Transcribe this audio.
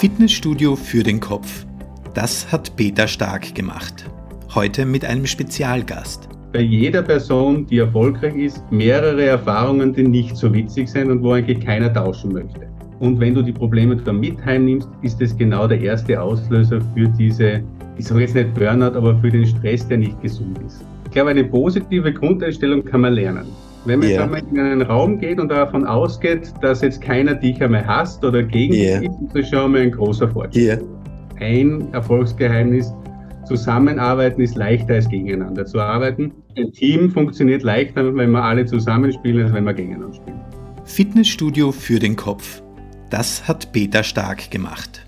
Fitnessstudio für den Kopf. Das hat Peter Stark gemacht. Heute mit einem Spezialgast. Bei jeder Person, die erfolgreich ist, mehrere Erfahrungen, die nicht so witzig sind und wo eigentlich keiner tauschen möchte. Und wenn du die Probleme dann mit heimnimmst, ist es genau der erste Auslöser für diese, ich sage jetzt nicht Burnout, aber für den Stress, der nicht gesund ist. Ich glaube, eine positive Grundeinstellung kann man lernen. Wenn man yeah. in einen Raum geht und davon ausgeht, dass jetzt keiner dich einmal hasst oder gegen yeah. dich ist, ist das schon mal ein großer Vorteil. Yeah. Ein Erfolgsgeheimnis, Zusammenarbeiten ist leichter als gegeneinander zu arbeiten. Ein Team funktioniert leichter, wenn wir alle zusammenspielen, als wenn wir gegeneinander spielen. Fitnessstudio für den Kopf. Das hat Peter Stark gemacht.